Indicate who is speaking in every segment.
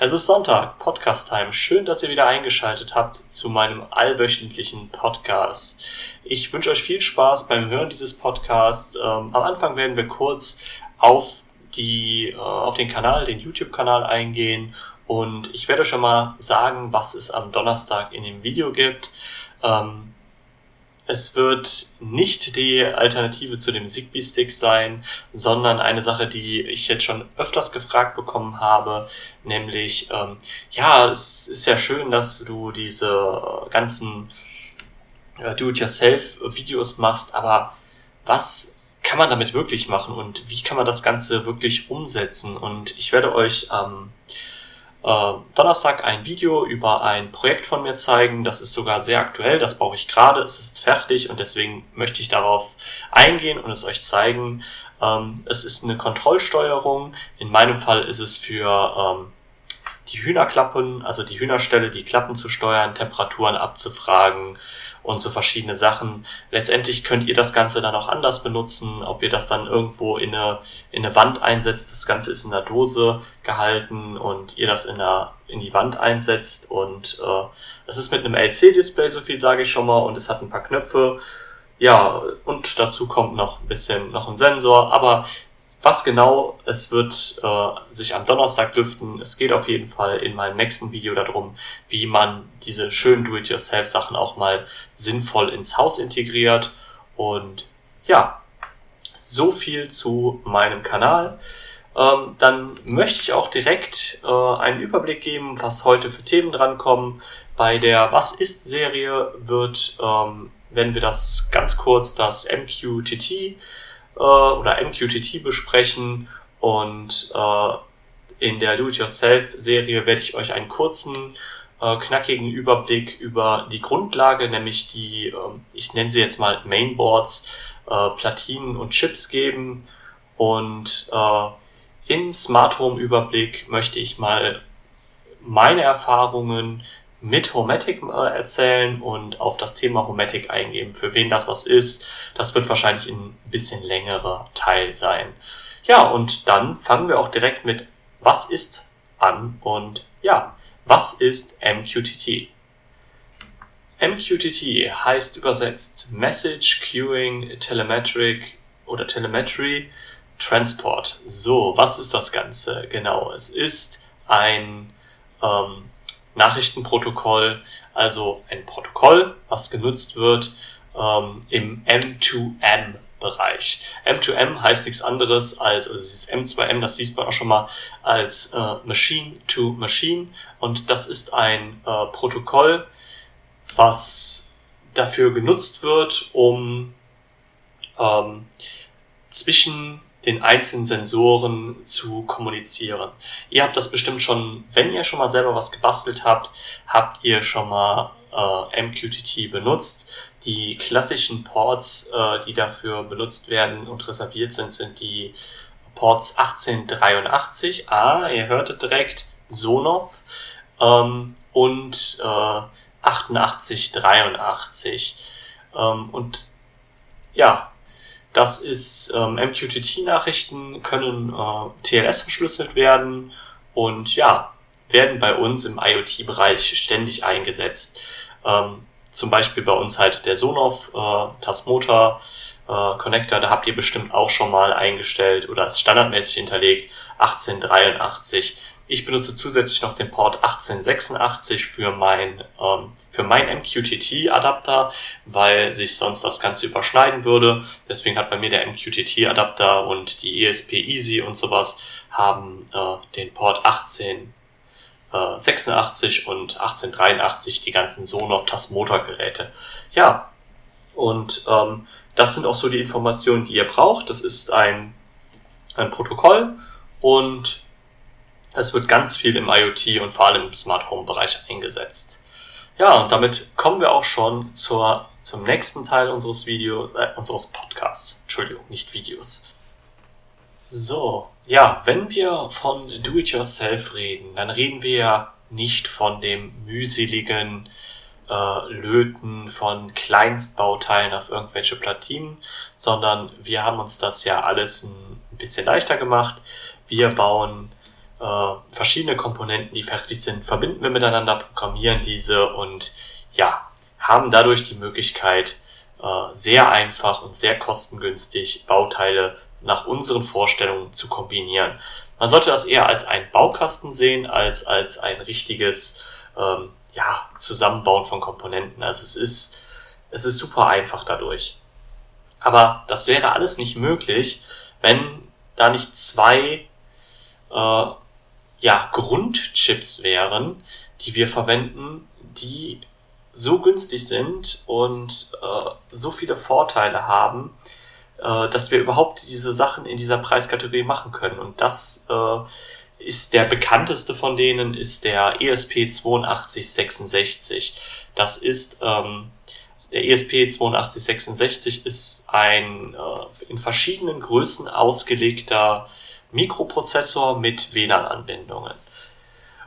Speaker 1: Es ist Sonntag, Podcast Time. Schön, dass ihr wieder eingeschaltet habt zu meinem allwöchentlichen Podcast. Ich wünsche euch viel Spaß beim Hören dieses Podcasts. Ähm, am Anfang werden wir kurz auf die, äh, auf den Kanal, den YouTube-Kanal eingehen und ich werde schon mal sagen, was es am Donnerstag in dem Video gibt. Ähm, es wird nicht die Alternative zu dem Zigbee-Stick sein, sondern eine Sache, die ich jetzt schon öfters gefragt bekommen habe, nämlich, ähm, ja, es ist ja schön, dass du diese ganzen äh, Do-it-yourself-Videos machst, aber was kann man damit wirklich machen und wie kann man das Ganze wirklich umsetzen? Und ich werde euch ähm, äh, Donnerstag ein Video über ein Projekt von mir zeigen. Das ist sogar sehr aktuell, das brauche ich gerade, es ist fertig und deswegen möchte ich darauf eingehen und es euch zeigen. Ähm, es ist eine Kontrollsteuerung. In meinem Fall ist es für ähm, die Hühnerklappen, also die Hühnerstelle, die Klappen zu steuern, Temperaturen abzufragen und so verschiedene Sachen. Letztendlich könnt ihr das Ganze dann auch anders benutzen, ob ihr das dann irgendwo in eine, in eine Wand einsetzt. Das Ganze ist in der Dose gehalten und ihr das in, der, in die Wand einsetzt und äh, es ist mit einem LC-Display, so viel sage ich schon mal, und es hat ein paar Knöpfe. Ja, und dazu kommt noch ein bisschen noch ein Sensor, aber was genau, es wird äh, sich am Donnerstag lüften. Es geht auf jeden Fall in meinem nächsten Video darum, wie man diese schönen Do-it-yourself-Sachen auch mal sinnvoll ins Haus integriert. Und ja, so viel zu meinem Kanal. Ähm, dann möchte ich auch direkt äh, einen Überblick geben, was heute für Themen drankommen. Bei der Was ist Serie wird, ähm, wenn wir das ganz kurz, das MQTT äh, oder MQTT besprechen und äh, in der Do-it-yourself-Serie werde ich euch einen kurzen, äh, knackigen Überblick über die Grundlage, nämlich die, äh, ich nenne sie jetzt mal Mainboards, äh, Platinen und Chips geben. Und äh, im Smart Home Überblick möchte ich mal meine Erfahrungen mit Homatic äh, erzählen und auf das Thema Homatic eingehen. Für wen das was ist, das wird wahrscheinlich ein bisschen längerer Teil sein. Ja, und dann fangen wir auch direkt mit Was ist an und ja, was ist MQTT? MQTT heißt übersetzt Message Queuing Telemetric oder Telemetry Transport. So, was ist das Ganze? Genau, es ist ein ähm, Nachrichtenprotokoll, also ein Protokoll, was genutzt wird ähm, im M2M Bereich. M2M heißt nichts anderes als, also dieses M2M, das liest man auch schon mal als äh, Machine to Machine und das ist ein äh, Protokoll, was dafür genutzt wird, um ähm, zwischen den einzelnen Sensoren zu kommunizieren. Ihr habt das bestimmt schon, wenn ihr schon mal selber was gebastelt habt, habt ihr schon mal äh, MQTT benutzt. Die klassischen Ports, äh, die dafür benutzt werden und reserviert sind, sind die Ports 1883. Ah, ihr hörtet direkt Sonoff ähm, und äh, 8883. Ähm, und ja, das ist ähm, MQTT-Nachrichten können äh, TLS verschlüsselt werden und ja, werden bei uns im IoT-Bereich ständig eingesetzt. Ähm, zum Beispiel bei uns halt der Sonoff äh, Tasmota äh, Connector, da habt ihr bestimmt auch schon mal eingestellt oder ist standardmäßig hinterlegt 1883 ich benutze zusätzlich noch den Port 1886 für mein, ähm, für mein MQTT-Adapter, weil sich sonst das Ganze überschneiden würde. Deswegen hat bei mir der MQTT-Adapter und die ESP Easy und sowas haben äh, den Port 1886 äh, und 1883 die ganzen Sonoff Tasmota-Geräte. Ja, und ähm, das sind auch so die Informationen, die ihr braucht. Das ist ein, ein Protokoll und es wird ganz viel im IoT und vor allem im Smart Home Bereich eingesetzt. Ja, und damit kommen wir auch schon zur, zum nächsten Teil unseres Videos, äh, unseres Podcasts. Entschuldigung, nicht Videos. So, ja, wenn wir von Do-it-yourself reden, dann reden wir ja nicht von dem mühseligen äh, Löten von Kleinstbauteilen auf irgendwelche Platinen, sondern wir haben uns das ja alles ein bisschen leichter gemacht. Wir bauen äh, verschiedene Komponenten, die fertig sind, verbinden wir miteinander, programmieren diese und ja, haben dadurch die Möglichkeit, äh, sehr einfach und sehr kostengünstig Bauteile nach unseren Vorstellungen zu kombinieren. Man sollte das eher als ein Baukasten sehen, als als ein richtiges ähm, ja, Zusammenbauen von Komponenten. Also es ist, es ist super einfach dadurch. Aber das wäre alles nicht möglich, wenn da nicht zwei äh, ja, Grundchips wären, die wir verwenden, die so günstig sind und äh, so viele Vorteile haben, äh, dass wir überhaupt diese Sachen in dieser Preiskategorie machen können. Und das äh, ist der bekannteste von denen, ist der ESP8266. Das ist ähm, der ESP8266 ist ein äh, in verschiedenen Größen ausgelegter Mikroprozessor mit WLAN-Anbindungen.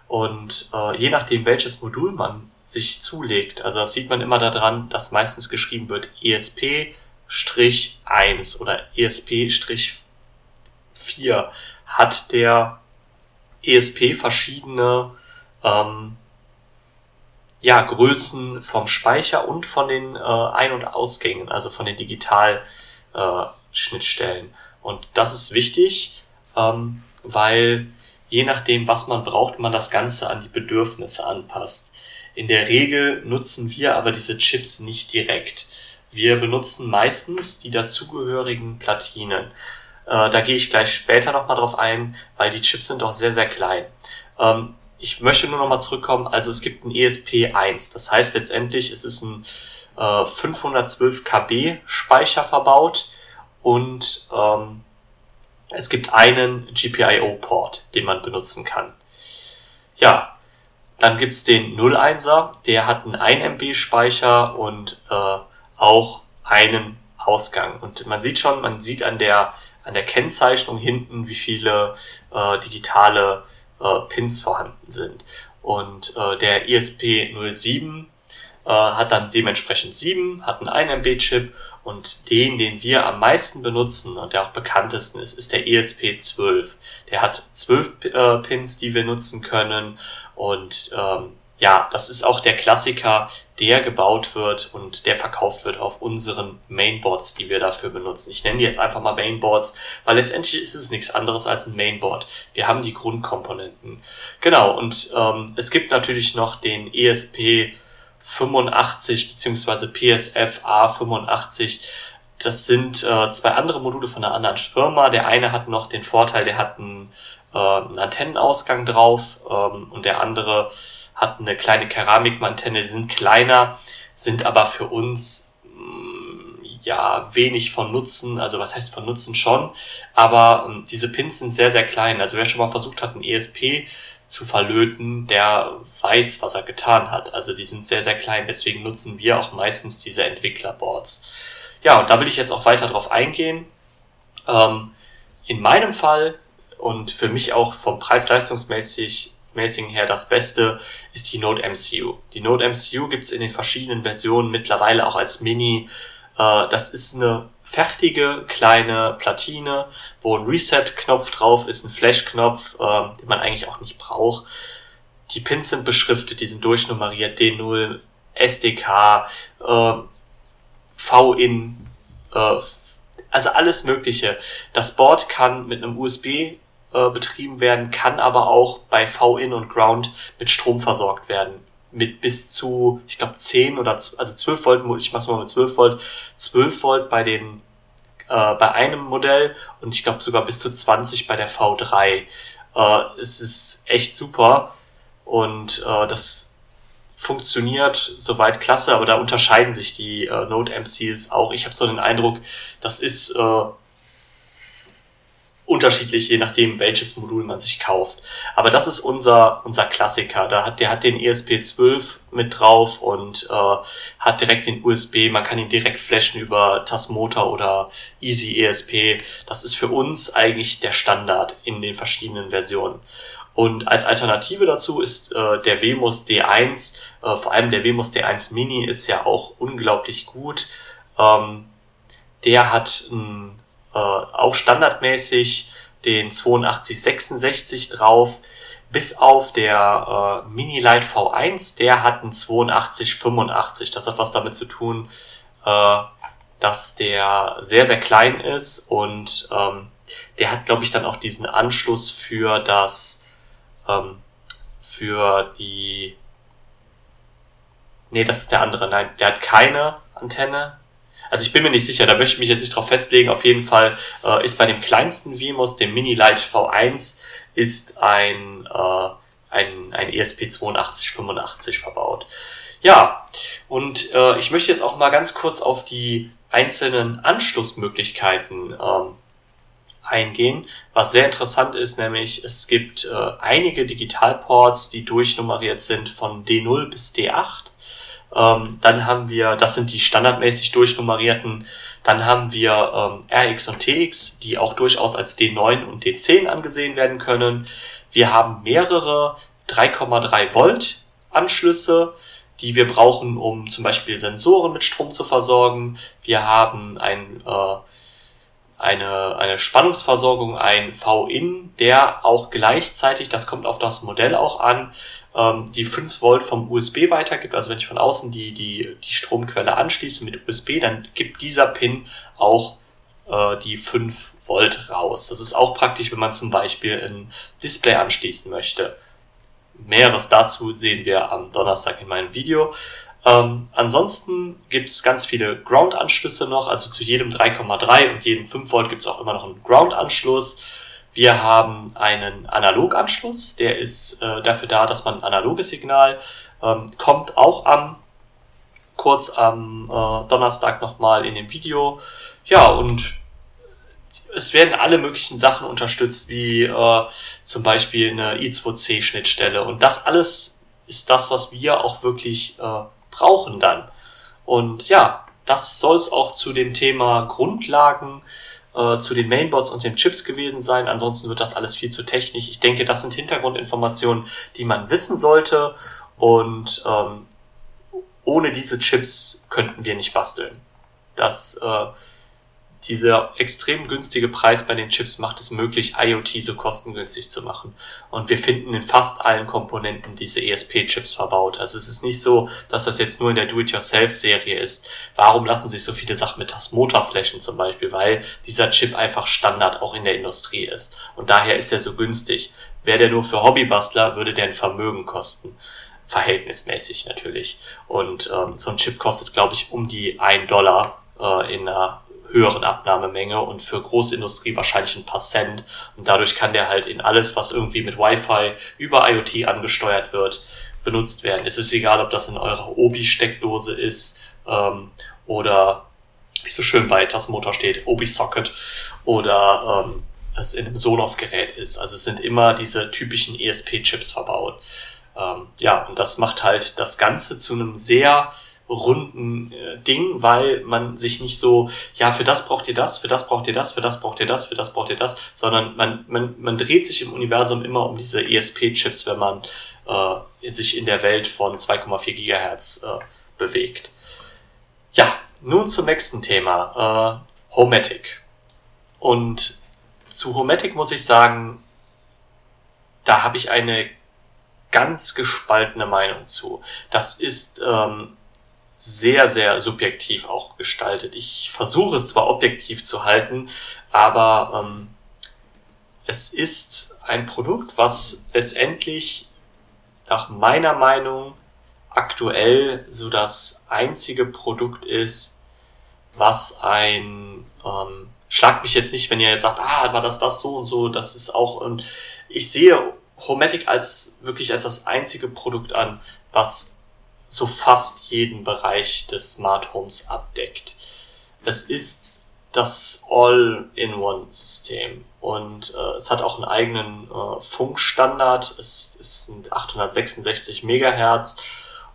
Speaker 1: Und äh, je nachdem, welches Modul man sich zulegt, also das sieht man immer daran, dass meistens geschrieben wird ESP-1 oder ESP-4, hat der ESP verschiedene ähm, ja, Größen vom Speicher und von den äh, Ein- und Ausgängen, also von den Digital-Schnittstellen. Äh, und das ist wichtig, ähm, weil je nachdem, was man braucht, man das Ganze an die Bedürfnisse anpasst. In der Regel nutzen wir aber diese Chips nicht direkt. Wir benutzen meistens die dazugehörigen Platinen. Äh, da gehe ich gleich später nochmal drauf ein, weil die Chips sind doch sehr, sehr klein. Ähm, ich möchte nur nochmal zurückkommen, also es gibt ein ESP1, das heißt letztendlich es ist ein äh, 512 KB Speicher verbaut und ähm, es gibt einen GPIO-Port, den man benutzen kann. Ja, dann gibt's den 01er, der hat einen 1 MB Speicher und äh, auch einen Ausgang. Und man sieht schon, man sieht an der an der Kennzeichnung hinten, wie viele äh, digitale äh, Pins vorhanden sind. Und äh, der ESP07 äh, hat dann dementsprechend 7, hat einen 1 MB Chip und den, den wir am meisten benutzen und der auch bekanntesten ist, ist der ESP12. Der hat 12 äh, Pins, die wir nutzen können und ähm, ja, das ist auch der Klassiker, der gebaut wird und der verkauft wird auf unseren Mainboards, die wir dafür benutzen. Ich nenne die jetzt einfach mal Mainboards, weil letztendlich ist es nichts anderes als ein Mainboard. Wir haben die Grundkomponenten. Genau, und ähm, es gibt natürlich noch den ESP 85 bzw. PSF A85. Das sind äh, zwei andere Module von einer anderen Firma. Der eine hat noch den Vorteil, der hat einen, äh, einen Antennenausgang drauf ähm, und der andere hat eine kleine Keramikantenne, sind kleiner, sind aber für uns mm, ja wenig von Nutzen, also was heißt von Nutzen schon, aber ähm, diese Pins sind sehr, sehr klein. Also wer schon mal versucht hat, ein ESP zu verlöten, der weiß, was er getan hat. Also die sind sehr, sehr klein, deswegen nutzen wir auch meistens diese Entwicklerboards. Ja, und da will ich jetzt auch weiter drauf eingehen. Ähm, in meinem Fall und für mich auch vom Preis-Leistungsmäßig mäßigen her das Beste ist die Node MCU. Die Node MCU gibt's in den verschiedenen Versionen mittlerweile auch als Mini. Äh, das ist eine fertige kleine Platine, wo ein Reset-Knopf drauf ist, ein Flash-Knopf, äh, den man eigentlich auch nicht braucht. Die Pins sind beschriftet, die sind durchnummeriert, D0, SDK, äh, V-In, äh, also alles Mögliche. Das Board kann mit einem USB äh, betrieben werden, kann aber auch bei V-In und Ground mit Strom versorgt werden. Mit bis zu, ich glaube, 10 oder also 12 Volt, ich mach's mal mit 12 Volt, 12 Volt bei den äh, bei einem Modell und ich glaube sogar bis zu 20 bei der V3. Äh, es ist echt super und äh, das funktioniert soweit klasse, aber da unterscheiden sich die äh, Node MCs auch. Ich habe so den Eindruck, das ist äh, unterschiedlich, je nachdem, welches Modul man sich kauft. Aber das ist unser, unser Klassiker. Da hat, der hat den ESP12 mit drauf und äh, hat direkt den USB. Man kann ihn direkt flashen über Tasmotor oder Easy ESP. Das ist für uns eigentlich der Standard in den verschiedenen Versionen. Und als Alternative dazu ist äh, der Wemos D1, äh, vor allem der Wemos D1 Mini ist ja auch unglaublich gut. Ähm, der hat ein äh, auch standardmäßig den 8266 drauf, bis auf der äh, Mini Light V1, der hat einen 8285. Das hat was damit zu tun, äh, dass der sehr, sehr klein ist und ähm, der hat, glaube ich, dann auch diesen Anschluss für das, ähm, für die, nee, das ist der andere, nein, der hat keine Antenne. Also ich bin mir nicht sicher, da möchte ich mich jetzt nicht drauf festlegen. Auf jeden Fall äh, ist bei dem kleinsten VMOS, dem Mini Light V1, ist ein, äh, ein, ein ESP8285 verbaut. Ja, und äh, ich möchte jetzt auch mal ganz kurz auf die einzelnen Anschlussmöglichkeiten ähm, eingehen. Was sehr interessant ist, nämlich es gibt äh, einige Digitalports, die durchnummeriert sind von D0 bis D8. Ähm, dann haben wir, das sind die standardmäßig durchnummerierten, dann haben wir ähm, RX und TX, die auch durchaus als D9 und D10 angesehen werden können. Wir haben mehrere 3,3 Volt Anschlüsse, die wir brauchen, um zum Beispiel Sensoren mit Strom zu versorgen. Wir haben ein äh, eine, eine Spannungsversorgung, ein V-In, der auch gleichzeitig, das kommt auf das Modell auch an, ähm, die 5 Volt vom USB weitergibt. Also wenn ich von außen die, die, die Stromquelle anschließe mit USB, dann gibt dieser Pin auch äh, die 5 Volt raus. Das ist auch praktisch, wenn man zum Beispiel ein Display anschließen möchte. Mehreres dazu sehen wir am Donnerstag in meinem Video. Ähm, ansonsten gibt's ganz viele Ground-Anschlüsse noch, also zu jedem 3,3 und jedem 5 Volt gibt's auch immer noch einen Ground-Anschluss. Wir haben einen Analog-Anschluss, der ist äh, dafür da, dass man ein analoges Signal ähm, kommt auch am kurz am äh, Donnerstag nochmal in dem Video. Ja, und es werden alle möglichen Sachen unterstützt, wie äh, zum Beispiel eine I2C-Schnittstelle. Und das alles ist das, was wir auch wirklich äh, brauchen dann. Und ja, das soll es auch zu dem Thema Grundlagen, äh, zu den Mainboards und den Chips gewesen sein. Ansonsten wird das alles viel zu technisch. Ich denke, das sind Hintergrundinformationen, die man wissen sollte. Und ähm, ohne diese Chips könnten wir nicht basteln. Das äh, dieser extrem günstige Preis bei den Chips macht es möglich, IoT so kostengünstig zu machen. Und wir finden in fast allen Komponenten diese ESP-Chips verbaut. Also es ist nicht so, dass das jetzt nur in der Do-it-yourself-Serie ist. Warum lassen sich so viele Sachen mit Tasmota flashen zum Beispiel? Weil dieser Chip einfach Standard auch in der Industrie ist. Und daher ist er so günstig. Wäre der nur für Hobbybastler, würde der ein Vermögen kosten verhältnismäßig natürlich. Und ähm, so ein Chip kostet, glaube ich, um die ein Dollar äh, in einer höheren Abnahmemenge und für Großindustrie wahrscheinlich ein paar Cent. Und dadurch kann der halt in alles, was irgendwie mit Wi-Fi über IoT angesteuert wird, benutzt werden. Es ist egal, ob das in eurer Obi-Steckdose ist ähm, oder wie so schön bei Tasmotor steht, Obi-Socket oder ähm, es in einem Sonoff-Gerät ist. Also es sind immer diese typischen ESP-Chips verbaut. Ähm, ja, und das macht halt das Ganze zu einem sehr runden äh, Ding, weil man sich nicht so, ja, für das braucht ihr das, für das braucht ihr das, für das braucht ihr das, für das braucht ihr das, sondern man, man, man dreht sich im Universum immer um diese ESP-Chips, wenn man äh, sich in der Welt von 2,4 Gigahertz äh, bewegt. Ja, nun zum nächsten Thema, äh, Homatic. Und zu Homatic muss ich sagen, da habe ich eine ganz gespaltene Meinung zu. Das ist ähm, sehr, sehr subjektiv auch gestaltet. Ich versuche es zwar objektiv zu halten, aber ähm, es ist ein Produkt, was letztendlich nach meiner Meinung aktuell so das einzige Produkt ist, was ein ähm, schlagt mich jetzt nicht, wenn ihr jetzt sagt, ah, war das das so und so, das ist auch und ich sehe Homatic als wirklich als das einzige Produkt an, was so fast jeden Bereich des Smart Homes abdeckt. Es ist das All-in-One-System und äh, es hat auch einen eigenen äh, Funkstandard. Es, es sind 866 Megahertz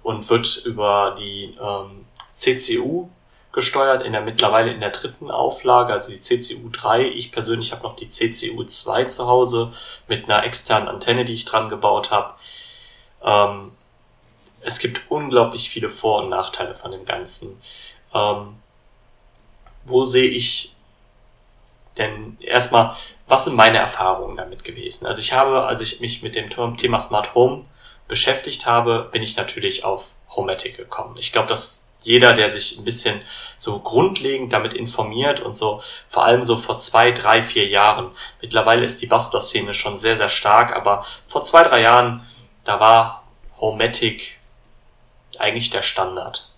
Speaker 1: und wird über die ähm, CCU gesteuert, in der mittlerweile in der dritten Auflage, also die CCU 3. Ich persönlich habe noch die CCU 2 zu Hause mit einer externen Antenne, die ich dran gebaut habe. Ähm, es gibt unglaublich viele Vor- und Nachteile von dem Ganzen. Ähm, wo sehe ich denn erstmal, was sind meine Erfahrungen damit gewesen? Also ich habe, als ich mich mit dem Thema Smart Home beschäftigt habe, bin ich natürlich auf Homematic gekommen. Ich glaube, dass jeder, der sich ein bisschen so grundlegend damit informiert und so, vor allem so vor zwei, drei, vier Jahren, mittlerweile ist die Bastler-Szene schon sehr, sehr stark, aber vor zwei, drei Jahren, da war Homematic eigentlich der Standard.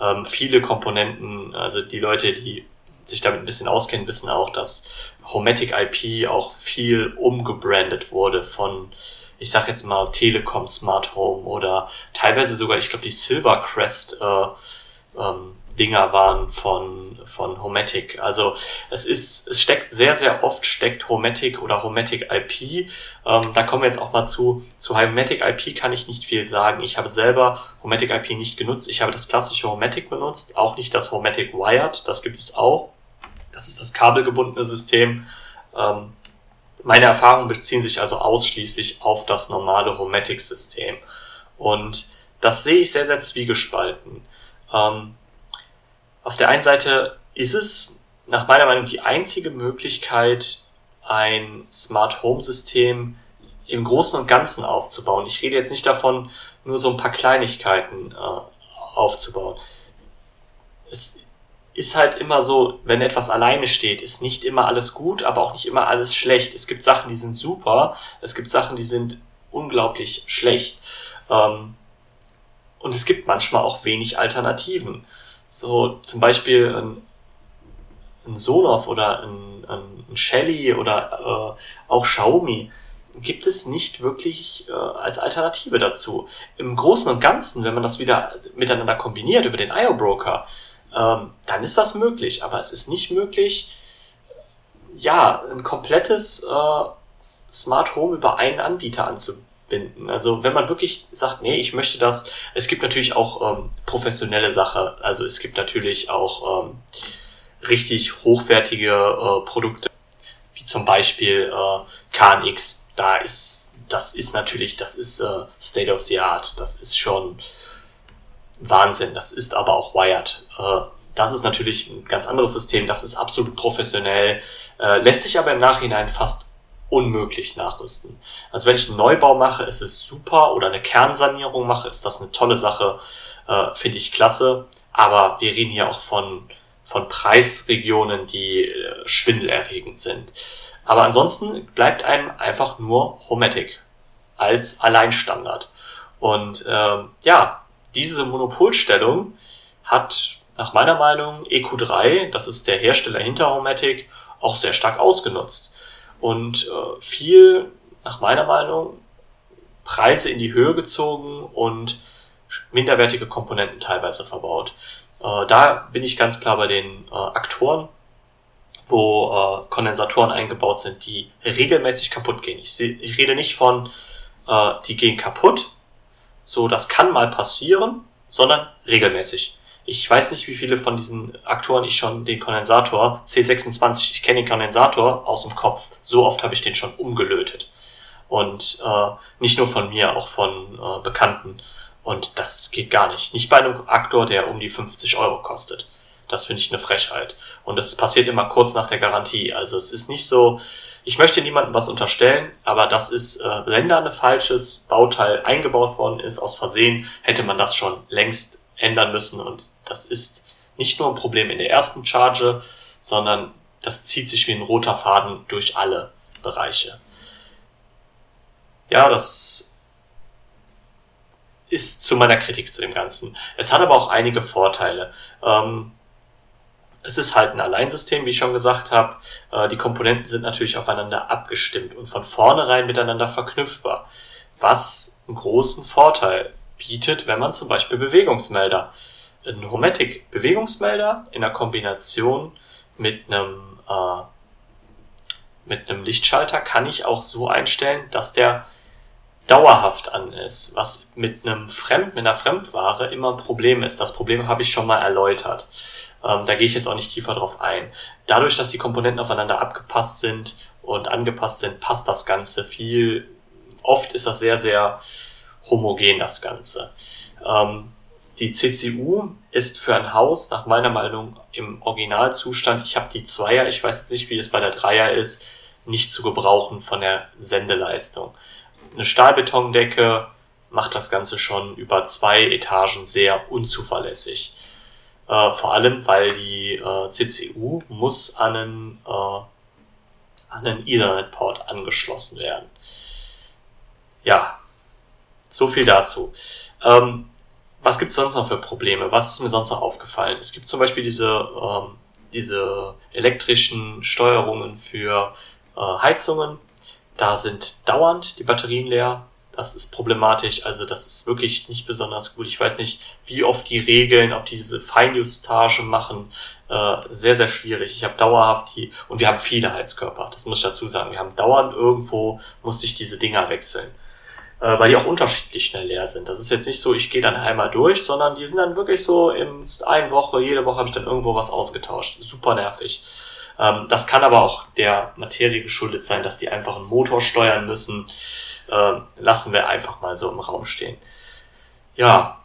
Speaker 1: Ähm, viele Komponenten, also die Leute, die sich damit ein bisschen auskennen, wissen auch, dass Homematic IP auch viel umgebrandet wurde von ich sag jetzt mal Telekom Smart Home oder teilweise sogar, ich glaube, die Silvercrest äh, ähm, Dinger waren von, von Homatic. Also es ist, es steckt sehr, sehr oft steckt Homatic oder Homatic IP. Ähm, da kommen wir jetzt auch mal zu. Zu Homatic IP kann ich nicht viel sagen. Ich habe selber Homatic IP nicht genutzt. Ich habe das klassische Homatic benutzt, auch nicht das Homatic Wired. Das gibt es auch. Das ist das kabelgebundene System. Ähm, meine Erfahrungen beziehen sich also ausschließlich auf das normale Homatic-System. Und das sehe ich sehr, sehr zwiegespalten. Ähm, auf der einen Seite ist es nach meiner Meinung die einzige Möglichkeit, ein Smart Home System im Großen und Ganzen aufzubauen. Ich rede jetzt nicht davon, nur so ein paar Kleinigkeiten äh, aufzubauen. Es ist halt immer so, wenn etwas alleine steht, ist nicht immer alles gut, aber auch nicht immer alles schlecht. Es gibt Sachen, die sind super, es gibt Sachen, die sind unglaublich schlecht. Ähm, und es gibt manchmal auch wenig Alternativen. So zum Beispiel ein, ein Sonoff oder ein, ein Shelly oder äh, auch Xiaomi gibt es nicht wirklich äh, als Alternative dazu. Im Großen und Ganzen, wenn man das wieder miteinander kombiniert über den IO Broker, ähm, dann ist das möglich. Aber es ist nicht möglich, ja, ein komplettes äh, Smart Home über einen Anbieter anzubinden. Also wenn man wirklich sagt, nee, ich möchte das, es gibt natürlich auch ähm, professionelle Sache. Also es gibt natürlich auch ähm, richtig hochwertige äh, Produkte, wie zum Beispiel äh, KNX. Da ist, das ist natürlich, das ist äh, State of the Art. Das ist schon Wahnsinn. Das ist aber auch Wired. Äh, das ist natürlich ein ganz anderes System. Das ist absolut professionell, äh, lässt sich aber im Nachhinein fast unmöglich nachrüsten. Also wenn ich einen Neubau mache, ist es super oder eine Kernsanierung mache, ist das eine tolle Sache, äh, finde ich klasse. Aber wir reden hier auch von, von Preisregionen, die schwindelerregend sind. Aber ansonsten bleibt einem einfach nur Homatic als Alleinstandard. Und ähm, ja, diese Monopolstellung hat nach meiner Meinung EQ3, das ist der Hersteller hinter Homematic, auch sehr stark ausgenutzt und äh, viel, nach meiner Meinung, Preise in die Höhe gezogen und minderwertige Komponenten teilweise verbaut. Äh, da bin ich ganz klar bei den äh, Aktoren, wo äh, Kondensatoren eingebaut sind, die regelmäßig kaputt gehen. Ich, seh, ich rede nicht von, äh, die gehen kaputt, so das kann mal passieren, sondern regelmäßig. Ich weiß nicht, wie viele von diesen Aktoren ich schon den Kondensator C26, ich kenne den Kondensator aus dem Kopf. So oft habe ich den schon umgelötet. Und äh, nicht nur von mir, auch von äh, Bekannten. Und das geht gar nicht. Nicht bei einem Aktor, der um die 50 Euro kostet. Das finde ich eine Frechheit. Und das passiert immer kurz nach der Garantie. Also es ist nicht so, ich möchte niemandem was unterstellen, aber das ist, äh, wenn da ein falsches Bauteil eingebaut worden ist, aus Versehen, hätte man das schon längst ändern müssen. Und das ist nicht nur ein Problem in der ersten Charge, sondern das zieht sich wie ein roter Faden durch alle Bereiche. Ja, das ist zu meiner Kritik zu dem Ganzen. Es hat aber auch einige Vorteile. Ähm, es ist halt ein Alleinsystem, wie ich schon gesagt habe. Äh, die Komponenten sind natürlich aufeinander abgestimmt und von vornherein miteinander verknüpfbar, was einen großen Vorteil bietet, wenn man zum Beispiel Bewegungsmelder, einen Homatic Bewegungsmelder in der Kombination mit einem äh, mit einem Lichtschalter kann ich auch so einstellen, dass der dauerhaft an ist, was mit einem Fremd, mit einer Fremdware immer ein Problem ist. Das Problem habe ich schon mal erläutert. Ähm, da gehe ich jetzt auch nicht tiefer drauf ein. Dadurch, dass die Komponenten aufeinander abgepasst sind und angepasst sind, passt das Ganze viel. Oft ist das sehr, sehr homogen, das Ganze. Ähm, die CCU ist für ein Haus nach meiner Meinung im Originalzustand, ich habe die Zweier, ich weiß nicht, wie es bei der Dreier ist, nicht zu gebrauchen von der Sendeleistung. Eine Stahlbetondecke macht das Ganze schon über zwei Etagen sehr unzuverlässig. Äh, vor allem, weil die äh, CCU muss an einen, äh, an einen Ethernet-Port angeschlossen werden. Ja, so viel dazu. Ähm, was gibt's sonst noch für Probleme? Was ist mir sonst noch aufgefallen? Es gibt zum Beispiel diese, ähm, diese elektrischen Steuerungen für äh, Heizungen. Da sind dauernd die Batterien leer. Das ist problematisch. Also das ist wirklich nicht besonders gut. Ich weiß nicht, wie oft die Regeln, ob die diese Feinjustage machen. Äh, sehr, sehr schwierig. Ich habe dauerhaft die, und wir haben viele Heizkörper, das muss ich dazu sagen. Wir haben dauernd irgendwo, musste ich diese Dinger wechseln. Äh, weil die auch unterschiedlich schnell leer sind. Das ist jetzt nicht so, ich gehe dann einmal durch, sondern die sind dann wirklich so in eine Woche, jede Woche habe ich dann irgendwo was ausgetauscht. Super nervig. Ähm, das kann aber auch der Materie geschuldet sein, dass die einfach einen Motor steuern müssen äh, lassen wir einfach mal so im Raum stehen. Ja,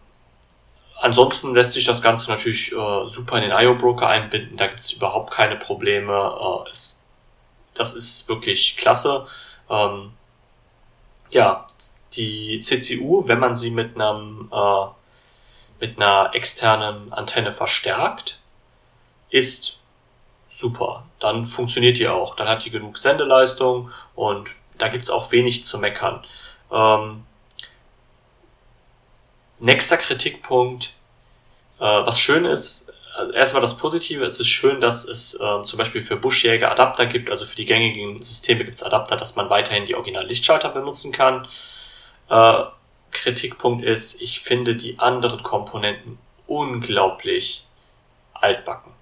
Speaker 1: ansonsten lässt sich das Ganze natürlich äh, super in den IO-Broker einbinden, da gibt es überhaupt keine Probleme. Äh, es, das ist wirklich klasse. Ähm, ja, die CCU, wenn man sie mit einem äh, mit einer externen Antenne verstärkt, ist super. Dann funktioniert die auch. Dann hat die genug Sendeleistung und da gibt's auch wenig zu meckern. Ähm, nächster Kritikpunkt, äh, was schön ist, also erstmal das Positive, es ist schön, dass es äh, zum Beispiel für Buschjäger Adapter gibt, also für die gängigen Systeme gibt es Adapter, dass man weiterhin die Original-Lichtschalter benutzen kann. Äh, Kritikpunkt ist, ich finde die anderen Komponenten unglaublich altbacken.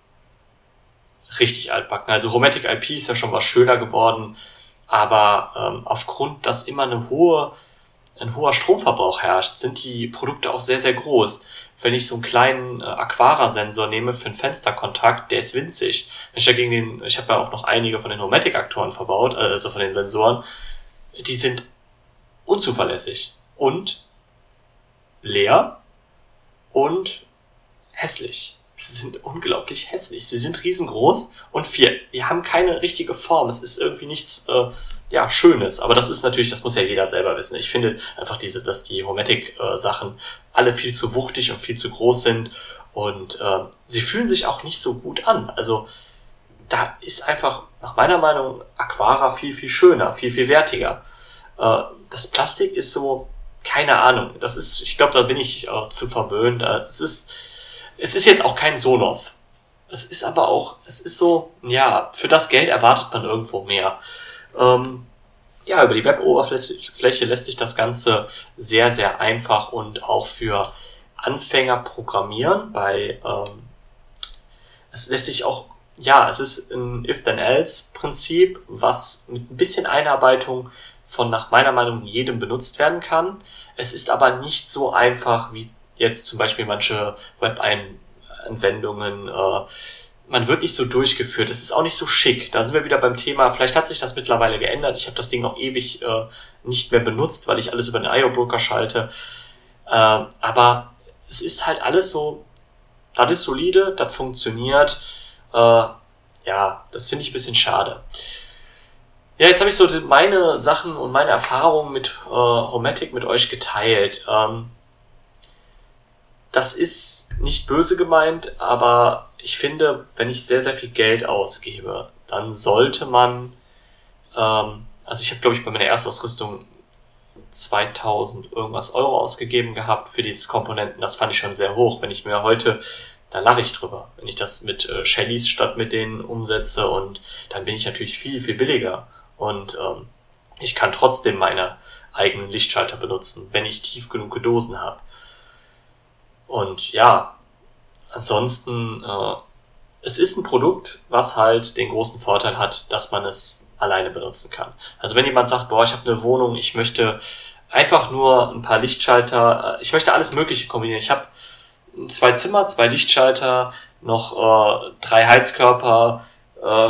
Speaker 1: Richtig altbacken. Also Homatic IP ist ja schon was schöner geworden. Aber ähm, aufgrund, dass immer eine hohe, ein hoher Stromverbrauch herrscht, sind die Produkte auch sehr, sehr groß. Wenn ich so einen kleinen äh, Aquara-Sensor nehme für einen Fensterkontakt, der ist winzig. Wenn ich dagegen den, ich habe ja auch noch einige von den Homatic-Aktoren verbaut, äh, also von den Sensoren, die sind unzuverlässig und leer und hässlich. Sie sind unglaublich hässlich. Sie sind riesengroß und wir, wir haben keine richtige Form. Es ist irgendwie nichts, äh, ja, Schönes. Aber das ist natürlich, das muss ja jeder selber wissen. Ich finde einfach diese, dass die Homatic-Sachen alle viel zu wuchtig und viel zu groß sind und äh, sie fühlen sich auch nicht so gut an. Also da ist einfach nach meiner Meinung Aquara viel, viel schöner, viel, viel wertiger. Äh, das Plastik ist so, keine Ahnung. Das ist, ich glaube, da bin ich auch zu verwöhnt. Es ist, es ist jetzt auch kein Sonoff. Es ist aber auch, es ist so, ja, für das Geld erwartet man irgendwo mehr. Ähm, ja, über die Web-Oberfläche lässt sich das Ganze sehr, sehr einfach und auch für Anfänger programmieren. Bei ähm, es lässt sich auch, ja, es ist ein If-Then-Else-Prinzip, was mit ein bisschen Einarbeitung von nach meiner Meinung jedem benutzt werden kann. Es ist aber nicht so einfach wie jetzt zum Beispiel manche Web-Anwendungen, äh, man wird nicht so durchgeführt. Es ist auch nicht so schick. Da sind wir wieder beim Thema, vielleicht hat sich das mittlerweile geändert. Ich habe das Ding noch ewig äh, nicht mehr benutzt, weil ich alles über den IO-Broker schalte. Äh, aber es ist halt alles so, das ist solide, das funktioniert. Äh, ja, das finde ich ein bisschen schade. Ja, jetzt habe ich so meine Sachen und meine Erfahrungen mit äh, Homatic mit euch geteilt. Ähm, das ist nicht böse gemeint, aber ich finde, wenn ich sehr, sehr viel Geld ausgebe, dann sollte man, ähm, also ich habe, glaube ich, bei meiner Erstausrüstung 2000 irgendwas Euro ausgegeben gehabt für diese Komponenten. Das fand ich schon sehr hoch. Wenn ich mir heute, da lache ich drüber, wenn ich das mit äh, Shellys statt mit denen umsetze und dann bin ich natürlich viel, viel billiger und ähm, ich kann trotzdem meine eigenen Lichtschalter benutzen, wenn ich tief genug Dosen habe. Und ja, ansonsten, äh, es ist ein Produkt, was halt den großen Vorteil hat, dass man es alleine benutzen kann. Also wenn jemand sagt, boah, ich habe eine Wohnung, ich möchte einfach nur ein paar Lichtschalter, äh, ich möchte alles Mögliche kombinieren. Ich habe zwei Zimmer, zwei Lichtschalter, noch äh, drei Heizkörper,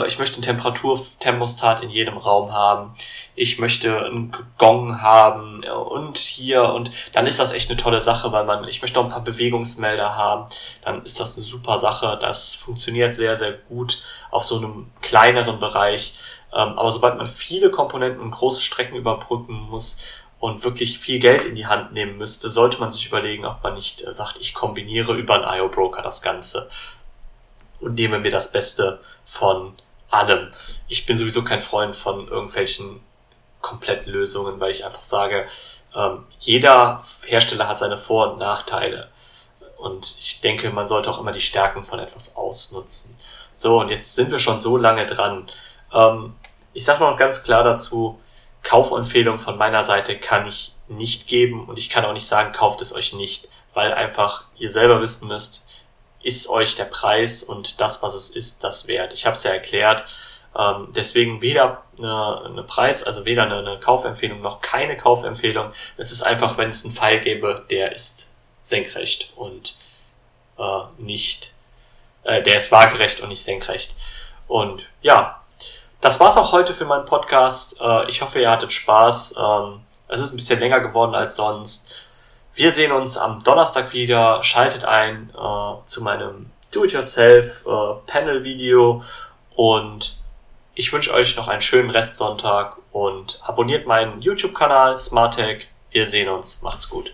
Speaker 1: ich möchte ein Temperaturthermostat in jedem Raum haben, ich möchte einen Gong haben und hier und dann ist das echt eine tolle Sache, weil man, ich möchte auch ein paar Bewegungsmelder haben, dann ist das eine super Sache, das funktioniert sehr, sehr gut auf so einem kleineren Bereich. Ähm, aber sobald man viele Komponenten und große Strecken überbrücken muss und wirklich viel Geld in die Hand nehmen müsste, sollte man sich überlegen, ob man nicht äh, sagt, ich kombiniere über einen IO-Broker das Ganze und nehme mir das Beste von allem. Ich bin sowieso kein Freund von irgendwelchen Komplettlösungen, weil ich einfach sage, ähm, jeder Hersteller hat seine Vor- und Nachteile. Und ich denke, man sollte auch immer die Stärken von etwas ausnutzen. So, und jetzt sind wir schon so lange dran. Ähm, ich sage noch ganz klar dazu, Kaufempfehlung von meiner Seite kann ich nicht geben und ich kann auch nicht sagen, kauft es euch nicht, weil einfach ihr selber wissen müsst, ist euch der Preis und das, was es ist, das wert. Ich habe es ja erklärt. Ähm, deswegen weder eine, eine Preis, also weder eine, eine Kaufempfehlung noch keine Kaufempfehlung. Es ist einfach, wenn es einen Pfeil gäbe, der ist senkrecht und äh, nicht, äh, der ist waagerecht und nicht senkrecht. Und ja, das war's auch heute für meinen Podcast. Äh, ich hoffe, ihr hattet Spaß. Ähm, es ist ein bisschen länger geworden als sonst. Wir sehen uns am Donnerstag wieder. Schaltet ein äh, zu meinem Do-it-yourself äh, und ich wünsche euch noch einen schönen Restsonntag und abonniert meinen YouTube-Kanal Smartech. Wir sehen uns. Macht's gut.